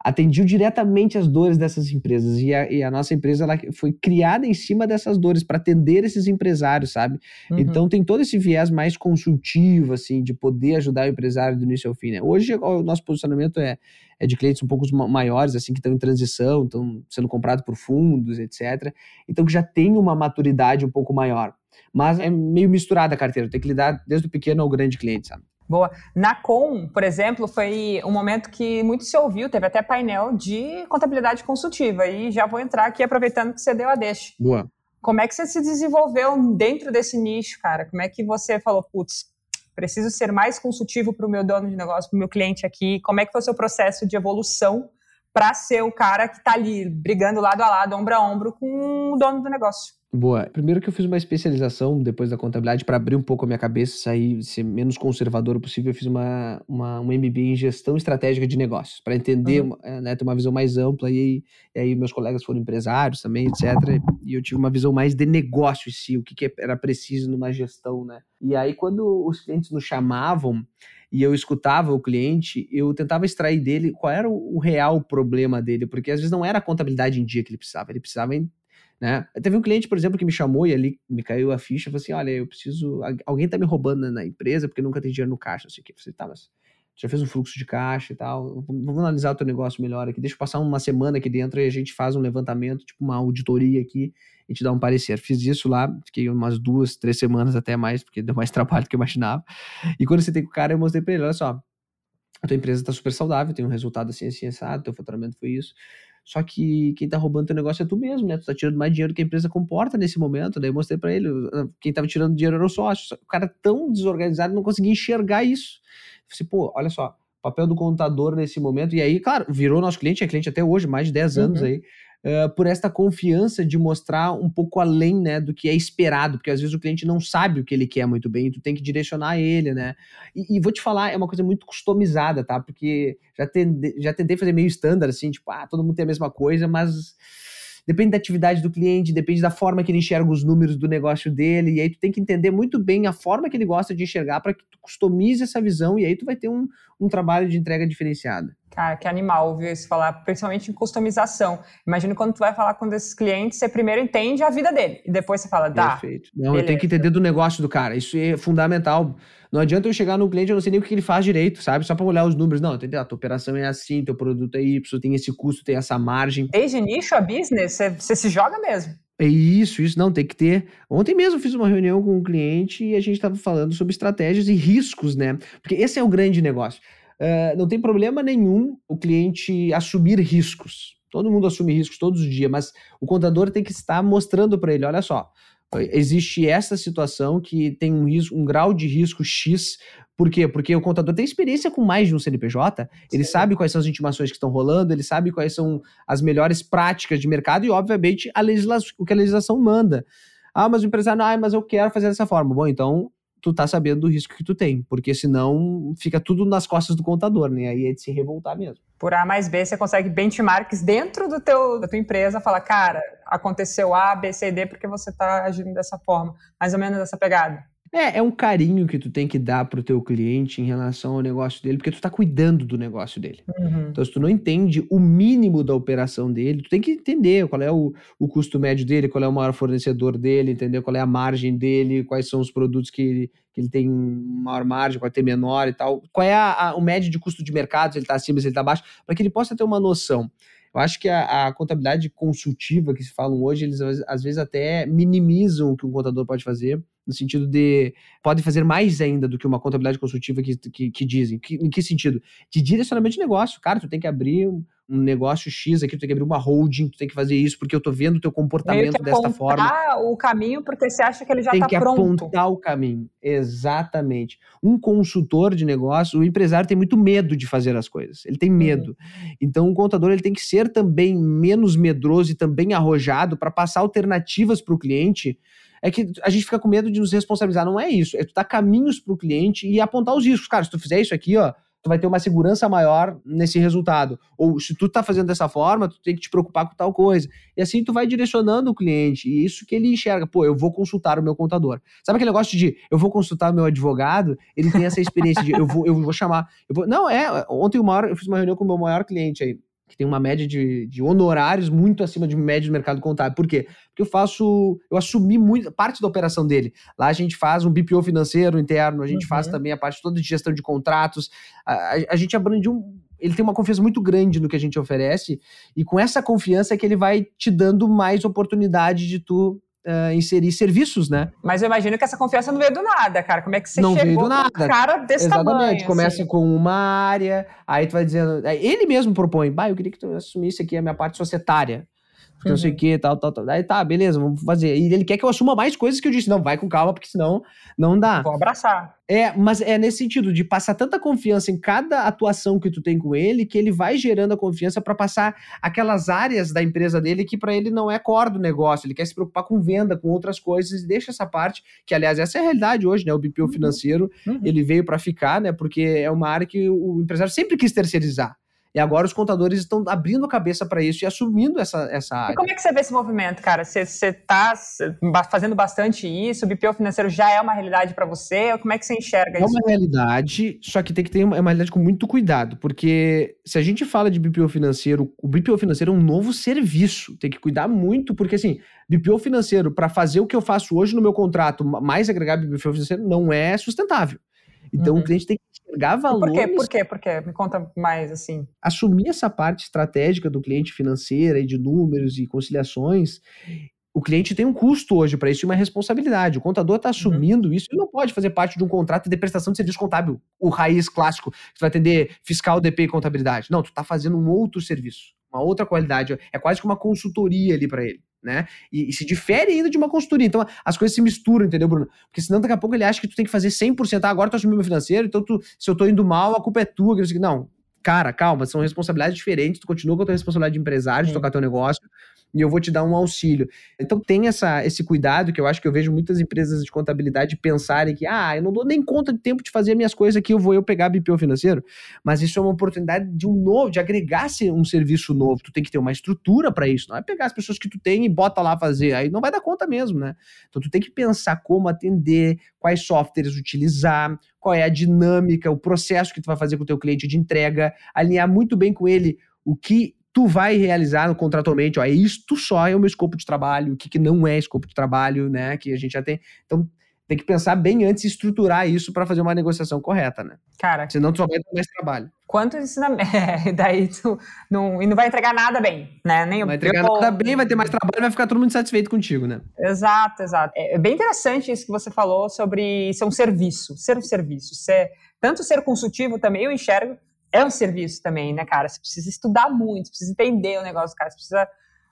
atendiu diretamente as dores dessas empresas. E a, e a, nossa empresa ela foi criada em cima dessas dores para atender esses empresários, sabe? Uhum. Então tem todo esse viés mais consultivo, assim, de poder ajudar o empresário do início ao fim, né? Hoje o nosso posicionamento é, é de clientes um pouco maiores, assim, que estão em transição, estão sendo comprados por fundos, etc. Então que já tem uma maturidade um pouco maior. Mas é meio misturada a carteira, tem que lidar desde o pequeno ao grande cliente, sabe? Boa. Na Com, por exemplo, foi um momento que muito se ouviu, teve até painel de contabilidade consultiva. E já vou entrar aqui aproveitando que você deu a deixa. Boa. Como é que você se desenvolveu dentro desse nicho, cara? Como é que você falou, putz, preciso ser mais consultivo para o meu dono de negócio, para o meu cliente aqui? Como é que foi o seu processo de evolução para ser o cara que está ali brigando lado a lado, ombro a ombro com o dono do negócio? Boa. Primeiro que eu fiz uma especialização depois da contabilidade para abrir um pouco a minha cabeça, sair, ser menos conservador possível. Eu fiz uma, uma, um MBA em gestão estratégica de negócios, para entender, uhum. né, ter uma visão mais ampla. E, e, aí meus colegas foram empresários também, etc. E eu tive uma visão mais de negócio em si, o que, que era preciso numa gestão, né? E aí quando os clientes nos chamavam e eu escutava o cliente, eu tentava extrair dele qual era o real problema dele, porque às vezes não era a contabilidade em dia que ele precisava, ele precisava né? Teve um cliente, por exemplo, que me chamou e ali me caiu a ficha, falou assim, olha, eu preciso, alguém tá me roubando na empresa porque nunca tem dinheiro no caixa, não sei o que. Eu tá, mas já fez um fluxo de caixa e tal, vamos analisar o teu negócio melhor aqui, deixa eu passar uma semana aqui dentro e a gente faz um levantamento, tipo uma auditoria aqui e te dá um parecer. Fiz isso lá, fiquei umas duas, três semanas até mais, porque deu mais trabalho do que eu imaginava. E quando você tem com o cara, eu mostrei pra ele, olha só, a tua empresa tá super saudável, tem um resultado assim, assim, assado, teu faturamento foi isso. Só que quem tá roubando teu negócio é tu mesmo, né? Tu tá tirando mais dinheiro que a empresa comporta nesse momento. Daí eu mostrei para ele, ah, quem tava tirando dinheiro era o sócio. O cara tão desorganizado não conseguia enxergar isso. Eu falei, pô, olha só, papel do contador nesse momento. E aí, claro, virou nosso cliente, é cliente até hoje, mais de 10 anos uhum. aí uh, por esta confiança de mostrar um pouco além né, do que é esperado, porque às vezes o cliente não sabe o que ele quer muito bem e tu tem que direcionar ele, né? E, e vou te falar, é uma coisa muito customizada, tá? Porque já, tende, já tentei fazer meio standard, assim, tipo, ah, todo mundo tem a mesma coisa, mas depende da atividade do cliente, depende da forma que ele enxerga os números do negócio dele, e aí tu tem que entender muito bem a forma que ele gosta de enxergar para que tu customize essa visão, e aí tu vai ter um, um trabalho de entrega diferenciada. Cara, que animal ouvir isso falar, principalmente em customização. Imagina quando tu vai falar com esses clientes, você primeiro entende a vida dele, e depois você fala, tá. Perfeito. Não, beleza. eu tenho que entender do negócio do cara, isso é fundamental. Não adianta eu chegar no cliente, eu não sei nem o que ele faz direito, sabe? Só para olhar os números. Não, entendeu? A tua operação é assim, teu produto é Y, tem esse custo, tem essa margem. Desde nicho a business, você, você se joga mesmo. É isso, isso não tem que ter. Ontem mesmo fiz uma reunião com um cliente e a gente estava falando sobre estratégias e riscos, né? Porque esse é o grande negócio. Uh, não tem problema nenhum o cliente assumir riscos. Todo mundo assume riscos todos os dias, mas o contador tem que estar mostrando para ele: olha só, existe essa situação que tem um, risco, um grau de risco X. Por quê? Porque o contador tem experiência com mais de um CNPJ, ele Sim. sabe quais são as intimações que estão rolando, ele sabe quais são as melhores práticas de mercado e, obviamente, a legislação, o que a legislação manda. Ah, mas o empresário, ah, mas eu quero fazer dessa forma. Bom, então tu tá sabendo do risco que tu tem, porque senão fica tudo nas costas do contador, né? Aí é de se revoltar mesmo. Por A mais B, você consegue benchmarks dentro do teu, da tua empresa, falar, cara, aconteceu A, B, C, D, porque você tá agindo dessa forma, mais ou menos dessa pegada. É, é um carinho que tu tem que dar pro teu cliente em relação ao negócio dele, porque tu tá cuidando do negócio dele. Uhum. Então, se tu não entende o mínimo da operação dele, tu tem que entender qual é o, o custo médio dele, qual é o maior fornecedor dele, entender qual é a margem dele, quais são os produtos que ele, que ele tem maior margem, pode ter menor e tal. Qual é a, a, o médio de custo de mercado, se ele tá acima, se ele tá abaixo, para que ele possa ter uma noção. Eu acho que a, a, contabilidade consultiva que se falam hoje, eles às vezes até minimizam o que um contador pode fazer no sentido de pode fazer mais ainda do que uma contabilidade consultiva que, que, que dizem. Que, em que sentido? De direcionamento de negócio. Cara, tu tem que abrir um, um, negócio X aqui, tu tem que abrir uma holding, tu tem que fazer isso, porque eu tô vendo o teu comportamento desta forma. o caminho porque você acha que ele já tem tá que pronto. apontar o caminho. Exatamente. Um consultor de negócio, o empresário tem muito medo de fazer as coisas. Ele tem medo. Uhum. Então, o contador ele tem que ser também menos medroso e também arrojado para passar alternativas para o cliente é que a gente fica com medo de nos responsabilizar. Não é isso. É tu dar caminhos para o cliente e apontar os riscos. Cara, se tu fizer isso aqui, ó, tu vai ter uma segurança maior nesse resultado. Ou se tu tá fazendo dessa forma, tu tem que te preocupar com tal coisa. E assim tu vai direcionando o cliente. E isso que ele enxerga. Pô, eu vou consultar o meu contador. Sabe aquele negócio de eu vou consultar o meu advogado? Ele tem essa experiência de eu vou, eu vou chamar. Eu vou, não, é. Ontem eu fiz uma reunião com o meu maior cliente aí que tem uma média de, de honorários muito acima de média do mercado contábil. Por quê? Porque eu faço, eu assumi muito parte da operação dele. Lá a gente faz um BPO financeiro interno, a gente uhum. faz também a parte toda de gestão de contratos. A, a, a gente abrange um, ele tem uma confiança muito grande no que a gente oferece, e com essa confiança é que ele vai te dando mais oportunidade de tu uh, inserir serviços, né? Mas eu imagino que essa confiança não veio do nada, cara. Como é que você não chegou veio do nada. um cara desse Exatamente. tamanho? Começa assim? com uma área, aí tu vai dizendo... Ele mesmo propõe, bah, eu queria que tu assumisse aqui a minha parte societária porque uhum. não sei o uhum. que, tal, tal, tal. Aí tá, beleza, vamos fazer. E ele quer que eu assuma mais coisas que eu disse. Não, vai com calma, porque senão não dá. Vou abraçar. É, mas é nesse sentido, de passar tanta confiança em cada atuação que tu tem com ele, que ele vai gerando a confiança para passar aquelas áreas da empresa dele que para ele não é core do negócio. Ele quer se preocupar com venda, com outras coisas, e deixa essa parte, que aliás, essa é a realidade hoje, né? O BPO uhum. financeiro, uhum. ele veio para ficar, né? Porque é uma área que o empresário sempre quis terceirizar. E agora os contadores estão abrindo a cabeça para isso e assumindo essa, essa área. E como é que você vê esse movimento, cara? Você está fazendo bastante isso? O BPO financeiro já é uma realidade para você? Como é que você enxerga é isso? É uma realidade, só que tem que ter uma, é uma realidade com muito cuidado, porque se a gente fala de BPO financeiro, o BPO financeiro é um novo serviço. Tem que cuidar muito, porque assim, BPO financeiro, para fazer o que eu faço hoje no meu contrato, mais agregar BPO financeiro, não é sustentável. Então uhum. o cliente tem que enxergar valores. Por quê? Por quê? Por quê? Me conta mais assim. Assumir essa parte estratégica do cliente financeira e de números e conciliações. O cliente tem um custo hoje para isso e uma responsabilidade. O contador está uhum. assumindo uhum. isso e não pode fazer parte de um contrato de prestação de serviço contábil, o raiz clássico, que vai atender fiscal, DP e contabilidade. Não, tu está fazendo um outro serviço, uma outra qualidade. É quase que uma consultoria ali para ele né? E, e, se difere ainda de uma consultoria. Então, as coisas se misturam, entendeu, Bruno? Porque senão daqui a pouco ele acha que tu tem que fazer 100%. Ah, agora tu assumiu meu financeiro, então tu, se eu tô indo mal, a culpa é tua. Não, cara, calma, são responsabilidades diferentes. Tu continua com a tua responsabilidade de empresário, de tocar teu negócio, e eu vou te dar um auxílio. Então tem essa, esse cuidado que eu acho que eu vejo muitas empresas de contabilidade pensarem que, ah, eu não dou nem conta de tempo de fazer minhas coisas aqui, eu vou eu pegar BPO financeiro. Mas isso é uma oportunidade de um novo, de agregar um serviço novo. Tu tem que ter uma estrutura para isso. Não é pegar as pessoas que tu tem e bota lá fazer. Aí não vai dar conta mesmo, né? Então tu tem que pensar como atender, quais softwares utilizar, qual é a dinâmica, o processo que tu vai fazer com o teu cliente de entrega, alinhar muito bem com ele o que tu vai realizar contratualmente, ó, é isto só é o meu escopo de trabalho, o que, que não é escopo de trabalho, né, que a gente já tem. Então, tem que pensar bem antes e estruturar isso para fazer uma negociação correta, né? Cara. Senão tu só vai ter mais trabalho. Quanto ensinamento. É, daí tu não, e não vai entregar nada bem, né? Nem vai entregar nada bem, vai ter mais trabalho, vai ficar todo mundo satisfeito contigo, né? Exato, exato. É bem interessante isso que você falou sobre ser um serviço, ser um serviço. Ser, tanto ser consultivo também, eu enxergo, é um serviço também, né, cara? Você precisa estudar muito, você precisa entender o negócio, cara, você precisa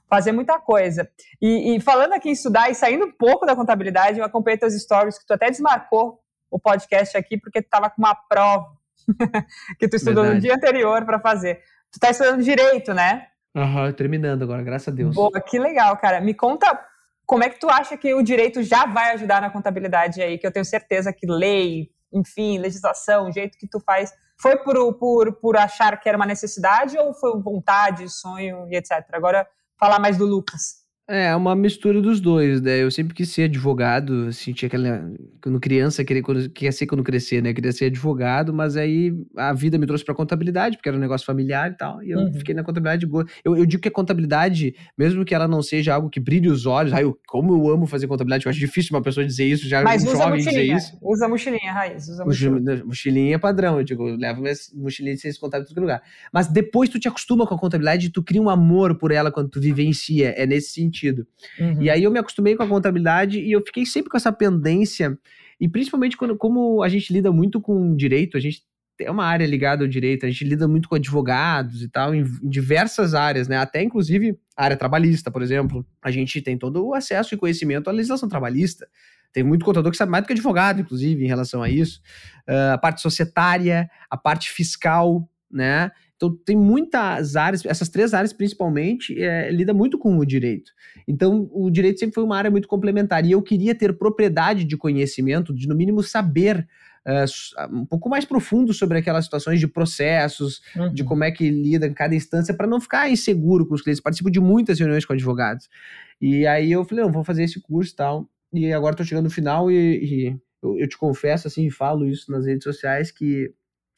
fazer muita coisa. E, e, falando aqui em estudar e saindo um pouco da contabilidade, eu acompanhei teus stories que tu até desmarcou o podcast aqui porque tu estava com uma prova que tu estudou Verdade. no dia anterior para fazer. Tu está estudando direito, né? Aham, uhum, terminando agora, graças a Deus. Boa, que legal, cara. Me conta como é que tu acha que o direito já vai ajudar na contabilidade aí, que eu tenho certeza que lei, enfim, legislação, o jeito que tu faz, foi por, por, por achar que era uma necessidade ou foi vontade, sonho e etc? Agora, falar mais do Lucas. É, uma mistura dos dois, né? Eu sempre quis ser advogado, assim, tinha aquela. Quando criança, queria, quando, queria ser quando crescer, né? Queria ser advogado, mas aí a vida me trouxe pra contabilidade, porque era um negócio familiar e tal, e eu uhum. fiquei na contabilidade. Eu, eu digo que a contabilidade, mesmo que ela não seja algo que brilhe os olhos, ai, eu, como eu amo fazer contabilidade, eu acho difícil uma pessoa dizer isso, já mas um jovem dizer isso. Usa mochilinha, Raiz, usa mochilinha. Mochilinha é padrão, eu digo, eu levo minhas mochilinhas de ciência contábil em todo lugar. Mas depois tu te acostuma com a contabilidade e tu cria um amor por ela quando tu vivencia, é nesse sentido sentido. Uhum. E aí eu me acostumei com a contabilidade e eu fiquei sempre com essa pendência, e principalmente quando, como a gente lida muito com direito, a gente é uma área ligada ao direito, a gente lida muito com advogados e tal, em, diversas áreas, né? Até inclusive a área trabalhista, por exemplo. A gente tem todo o acesso e conhecimento à legislação trabalhista. Tem muito contador que sabe mais do que advogado, inclusive, em relação a isso. Uh, a parte societária, a parte fiscal, né? Então, tem muitas áreas, essas três áreas principalmente, é, lida muito com o direito. Então, o direito sempre foi uma área muito complementar. E eu queria ter propriedade de conhecimento, de no mínimo saber uh, um pouco mais profundo sobre aquelas situações de processos, uhum. de como é que lida em cada instância, para não ficar inseguro com os clientes. Participo de muitas reuniões com advogados. E aí eu falei, não, vou fazer esse curso e tal. E agora estou chegando no final e, e eu, eu, te confesso, assim, falo isso nas redes sociais, que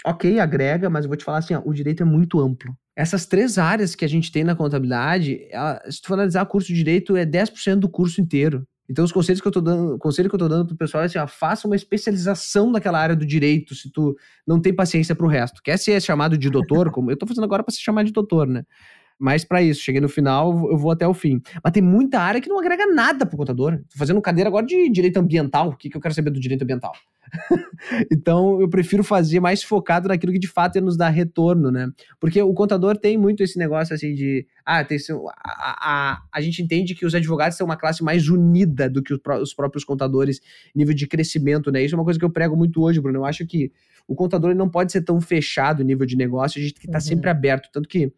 ok, agrega, mas eu vou te falar assim, ó, o direito é muito amplo. Essas três áreas que a gente tem na contabilidade, ela, se tu for analisar o curso de direito, é 10% do curso inteiro. Então, os conselhos que eu tô dando, o conselho que eu tô dando pro pessoal é assim, ó, faça uma especialização naquela área do direito, se tu não tem paciência pro resto. Quer ser chamado de doutor, como eu tô fazendo agora para se chamar de doutor, né? Mas para isso, cheguei no final, eu vou até o fim. Mas tem muita área que não agrega nada pro contador. Tô fazendo cadeira agora de direito ambiental. O que, que eu quero saber do direito ambiental? então, eu prefiro fazer mais focado naquilo que de fato é nos dar retorno, né? Porque o contador tem muito esse negócio assim de. Ah, tem, a, a, a gente entende que os advogados são uma classe mais unida do que os próprios contadores, nível de crescimento, né? Isso é uma coisa que eu prego muito hoje, Bruno. Eu acho que o contador não pode ser tão fechado nível de negócio, a gente tem que estar tá uhum. sempre aberto. Tanto que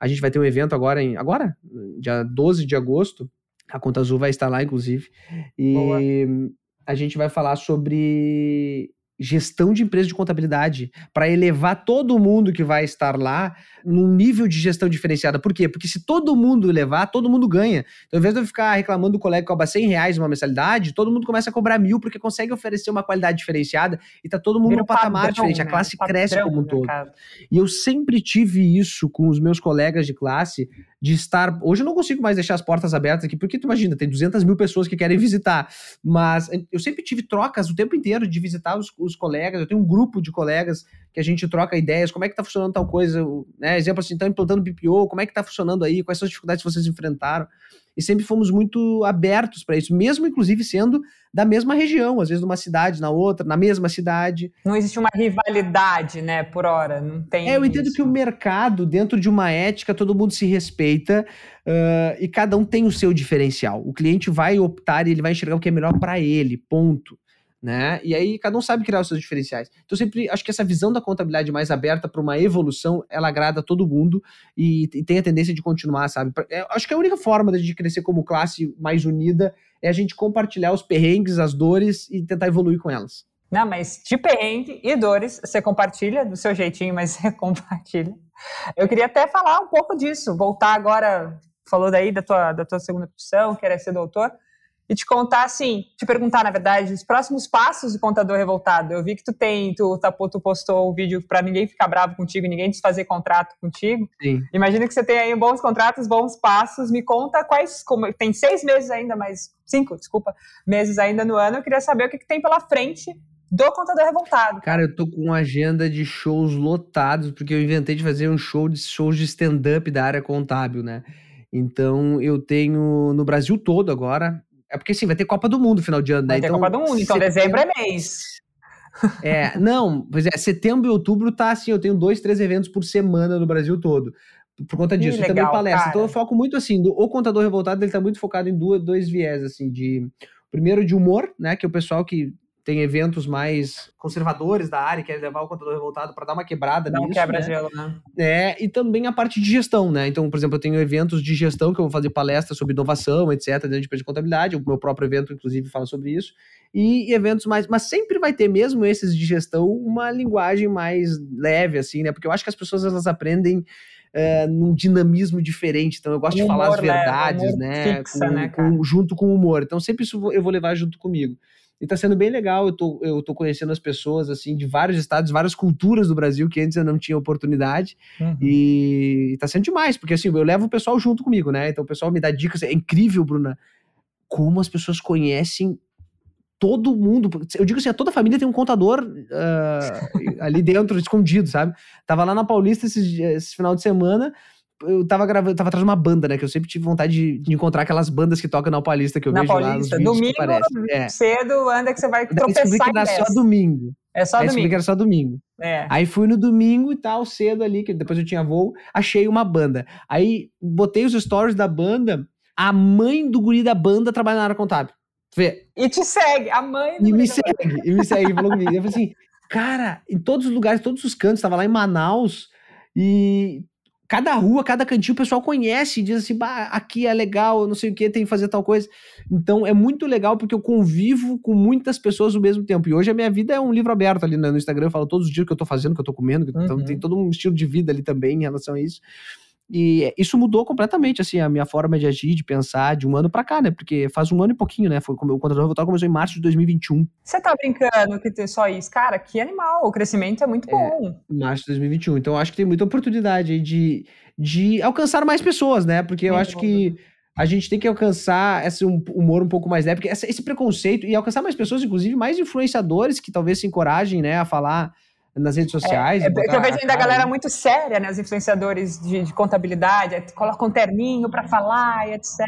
a gente vai ter um evento agora, em, agora, dia 12 de agosto. A Conta Azul vai estar lá, inclusive. E Boa. a gente vai falar sobre gestão de empresa de contabilidade para elevar todo mundo que vai estar lá num nível de gestão diferenciada. Por quê? Porque se todo mundo levar, todo mundo ganha. Então, ao invés de eu ficar reclamando do colega que cobra 100 reais uma mensalidade, todo mundo começa a cobrar mil porque consegue oferecer uma qualidade diferenciada e tá todo mundo Vira num patamar padrão, diferente. Né? A classe padrão, cresce como um né, todo. E eu sempre tive isso com os meus colegas de classe, de estar. Hoje eu não consigo mais deixar as portas abertas aqui, porque tu imagina, tem 200 mil pessoas que querem visitar. Mas eu sempre tive trocas o tempo inteiro de visitar os, os colegas. Eu tenho um grupo de colegas que a gente troca ideias, como é que tá funcionando tal coisa, né? Exemplo assim, estão implantando BPO, como é que tá funcionando aí, quais são as dificuldades que vocês enfrentaram. E sempre fomos muito abertos para isso, mesmo inclusive sendo da mesma região, às vezes numa cidade, na outra, na mesma cidade. Não existe uma rivalidade, né, por hora, não tem. É, eu entendo isso. que o mercado, dentro de uma ética, todo mundo se respeita uh, e cada um tem o seu diferencial. O cliente vai optar e ele vai enxergar o que é melhor para ele, ponto né? E aí cada um sabe criar os seus diferenciais. Então sempre acho que essa visão da contabilidade mais aberta para uma evolução, ela agrada todo mundo e, e, tem a tendência de continuar, sabe? É, acho que a única forma da gente crescer como classe mais unida é a gente compartilhar os perrengues, as dores e tentar evoluir com elas. Não, mas de perrengue e dores, você compartilha do seu jeitinho, mas você compartilha. Eu queria até falar um pouco disso, voltar agora, falou daí da tua, da tua segunda profissão, que era ser doutor, e te contar assim, te perguntar, na verdade, os próximos passos do contador revoltado. Eu vi que tu tem, tu, tu postou um vídeo para ninguém ficar bravo contigo, ninguém desfazer contrato contigo. Sim. Imagina que você tem aí bons contratos, bons passos. Me conta quais, como, tem seis meses ainda, mas cinco, desculpa, meses ainda no ano. Eu queria saber o que, que tem pela frente do Contador Revoltado. Cara, eu tô com uma agenda de shows lotados, porque eu inventei de fazer um show de shows de stand-up da área contábil, né? Então eu tenho no Brasil todo agora, é porque sim, vai ter Copa do Mundo no final de ano, né? Vai ter então, Copa do Mundo, então setembro... dezembro é mês. É, não, pois é, setembro e outubro tá assim, eu tenho dois, três eventos por semana no Brasil todo. Por conta disso, legal, e também palestra. Cara. Então eu foco muito assim, do, o contador revoltado, ele tá muito focado em duas, dois viés, assim, de primeiro de humor, né, que é o pessoal que tem eventos mais conservadores da área, quer levar o contador revoltado para dar uma quebrada Não nisso, quebra-gelo, né? né? É, e também a parte de gestão, né? Então, por exemplo, eu tenho eventos de gestão que eu vou fazer palestras sobre inovação, etc., dentro de empresa de contabilidade. O meu próprio evento, inclusive, fala sobre isso. E eventos mais. Mas sempre vai ter, mesmo esses de gestão, uma linguagem mais leve, assim, né? Porque eu acho que as pessoas elas aprendem. Uh, num dinamismo diferente, então eu gosto de falar as verdades, né? Fixa, com, né com, junto com o humor. Então sempre isso eu vou levar junto comigo. E tá sendo bem legal. Eu tô, eu tô conhecendo as pessoas, assim, de vários estados, várias culturas do Brasil que antes eu não tinha oportunidade. Uhum. E tá sendo demais, porque assim, eu levo o pessoal junto comigo, né? Então o pessoal me dá dicas. É incrível, Bruna, como as pessoas conhecem todo mundo. Eu digo assim, toda a família tem um contador uh, ali dentro, escondido, sabe? Tava lá na Paulista esse, esse final de semana eu tava gravando, tava atrás de uma banda, né? Que eu sempre tive vontade de, de encontrar aquelas bandas que tocam na Paulista que eu na vejo Paulista. lá nos Domingo, é. cedo, anda que você vai tropeçar que era só domingo. É só Aí domingo. que era só domingo. É. Aí fui no domingo e tal, cedo ali, que depois eu tinha voo, achei uma banda. Aí botei os stories da banda, a mãe do guri da banda trabalha na área contábil. Vê. E te segue, a mãe do E me segue, e me segue, falou comigo. Eu falei assim, cara, em todos os lugares, todos os cantos, tava lá em Manaus, e cada rua, cada cantinho, o pessoal conhece, diz assim, bah, aqui é legal, não sei o que, tem que fazer tal coisa. Então é muito legal porque eu convivo com muitas pessoas ao mesmo tempo. E hoje a minha vida é um livro aberto ali no Instagram, eu falo todos os dias o que eu tô fazendo, o que eu tô comendo, então uhum. tem todo um estilo de vida ali também em relação a isso. E isso mudou completamente, assim, a minha forma de agir, de pensar, de um ano para cá, né? Porque faz um ano e pouquinho, né? Foi como o Contador Revoltado começou em março de 2021. Você tá brincando que tem só isso? Cara, que animal, o crescimento é muito bom. É, março de 2021. Então, acho que tem muita oportunidade aí de, de alcançar mais pessoas, né? Porque eu acho que a gente tem que alcançar esse humor um pouco mais leve, porque esse preconceito, e alcançar mais pessoas, inclusive mais influenciadores que talvez se encorajem, né, a falar nas redes sociais. É, é eu vejo ainda a galera muito séria, né? Os influenciadores de, de contabilidade, é, colocam um terninho para falar e etc.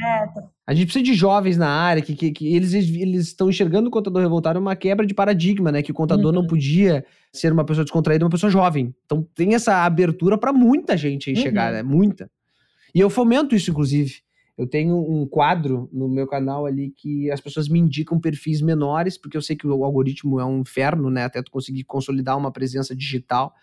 A gente precisa de jovens na área que, que, que eles estão enxergando o contador revoltado uma quebra de paradigma, né? Que o contador uhum. não podia ser uma pessoa descontraída, uma pessoa jovem. Então tem essa abertura para muita gente aí uhum. chegar, né? Muita. E eu fomento isso, inclusive. Eu tenho um quadro no meu canal ali que as pessoas me indicam perfis menores, porque eu sei que o algoritmo é um inferno, né? Até tu conseguir consolidar uma presença digital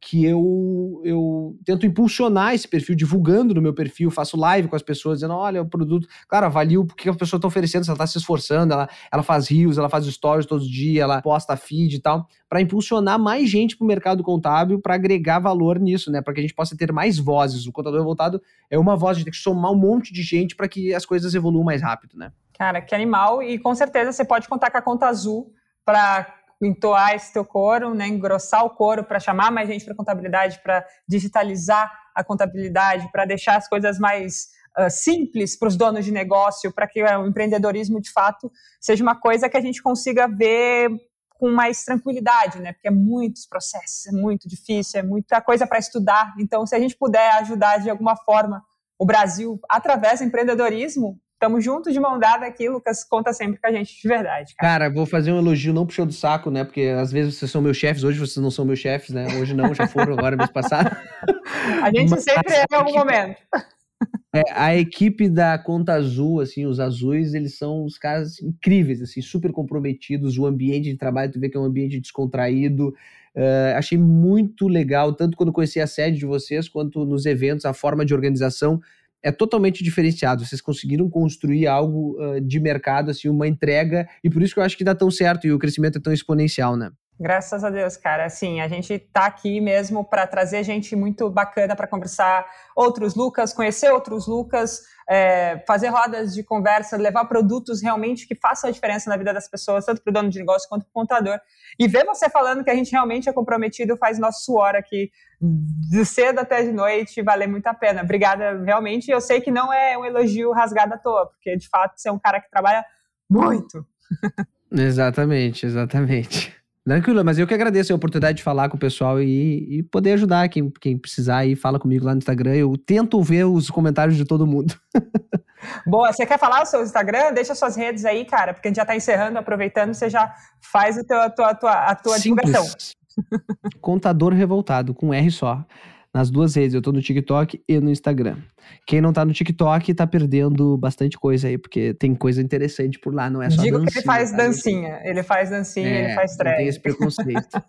que eu, eu tento impulsionar esse perfil, divulgando no meu perfil, faço live com as pessoas, dizendo, olha, o produto, claro, avalio o que a pessoa está oferecendo, se ela está se esforçando, ela, ela faz rios, ela faz stories todos os dias, ela posta feed e tal, para impulsionar mais gente para o mercado contábil, para agregar valor nisso, né, para que a gente possa ter mais vozes. O contador voltado é uma voz, a gente tem que somar um monte de gente para que as coisas evoluam mais rápido, né. Cara, que animal, e com certeza você pode contar com a conta azul para entoar esse teu coro, né, engrossar o coro para chamar mais gente para contabilidade, para digitalizar a contabilidade, para deixar as coisas mais uh, simples para os donos de negócio, para que uh, o empreendedorismo de fato seja uma coisa que a gente consiga ver com mais tranquilidade, né? Porque é muitos processos, é muito difícil, é muita coisa para estudar. Então, se a gente puder ajudar de alguma forma o Brasil através do empreendedorismo, Tamo junto de mão dada aqui, Lucas conta sempre com a gente de verdade. Cara, cara vou fazer um elogio não puxando do saco, né? Porque às vezes vocês são meus chefes, hoje vocês não são meus chefes, né? Hoje não, já foram agora mês passado. A gente Mas, sempre é em algum momento. É, a equipe da Conta Azul, assim, os azuis, eles são os caras incríveis, assim, super comprometidos. O ambiente de trabalho, tu vê que é um ambiente descontraído. Uh, achei muito legal, tanto quando conheci a sede de vocês, quanto nos eventos, a forma de organização é totalmente diferenciado. Vocês conseguiram construir algo uh, de mercado, assim, uma entrega, e por isso que eu acho que dá tão certo e o crescimento é tão exponencial, né? Graças a Deus, cara. Assim, a gente tá aqui mesmo para trazer gente muito bacana para conversar, outros Lucas, conhecer outros Lucas, é, fazer rodas de conversa, levar produtos realmente que façam a diferença na vida das pessoas, tanto para o dono de negócio quanto para o contador. E ver você falando que a gente realmente é comprometido faz nosso suor aqui de cedo até de noite valer muito a pena. Obrigada, realmente. Eu sei que não é um elogio rasgado à toa, porque de fato você é um cara que trabalha muito. exatamente, exatamente. Tranquilo, mas eu que agradeço a oportunidade de falar com o pessoal e, e poder ajudar quem, quem precisar aí, fala comigo lá no Instagram. Eu tento ver os comentários de todo mundo. Boa, você quer falar o seu Instagram? Deixa suas redes aí, cara, porque a gente já está encerrando, aproveitando, você já faz a tua, a tua, a tua divulgação. Contador revoltado, com R só nas duas redes. Eu tô no TikTok e no Instagram. Quem não tá no TikTok tá perdendo bastante coisa aí, porque tem coisa interessante por lá, não é só Digo dancinha. que ele faz tá? dancinha, ele faz dancinha, é, ele faz trap. Tem esse preconceito.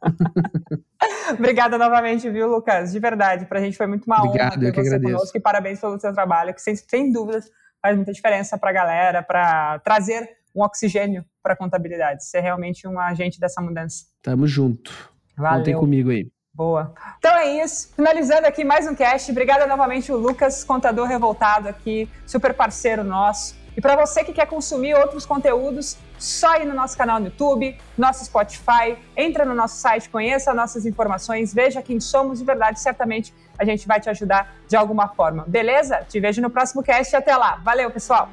Obrigada novamente, viu, Lucas? De verdade, pra gente foi muito uma Obrigado, honra ter eu que você agradeço. conosco e parabéns pelo seu trabalho, que sem, sem dúvidas faz muita diferença pra galera, para trazer um oxigênio para a contabilidade, ser realmente um agente dessa mudança. Tamo junto. Valeu. Contem comigo aí. Boa. Então é isso. Finalizando aqui mais um cast. Obrigada novamente o Lucas, contador revoltado aqui, super parceiro nosso. E para você que quer consumir outros conteúdos, só ir no nosso canal no YouTube, nosso Spotify, entra no nosso site, conheça nossas informações, veja quem somos de verdade, certamente a gente vai te ajudar de alguma forma. Beleza? Te vejo no próximo cast e até lá. Valeu, pessoal!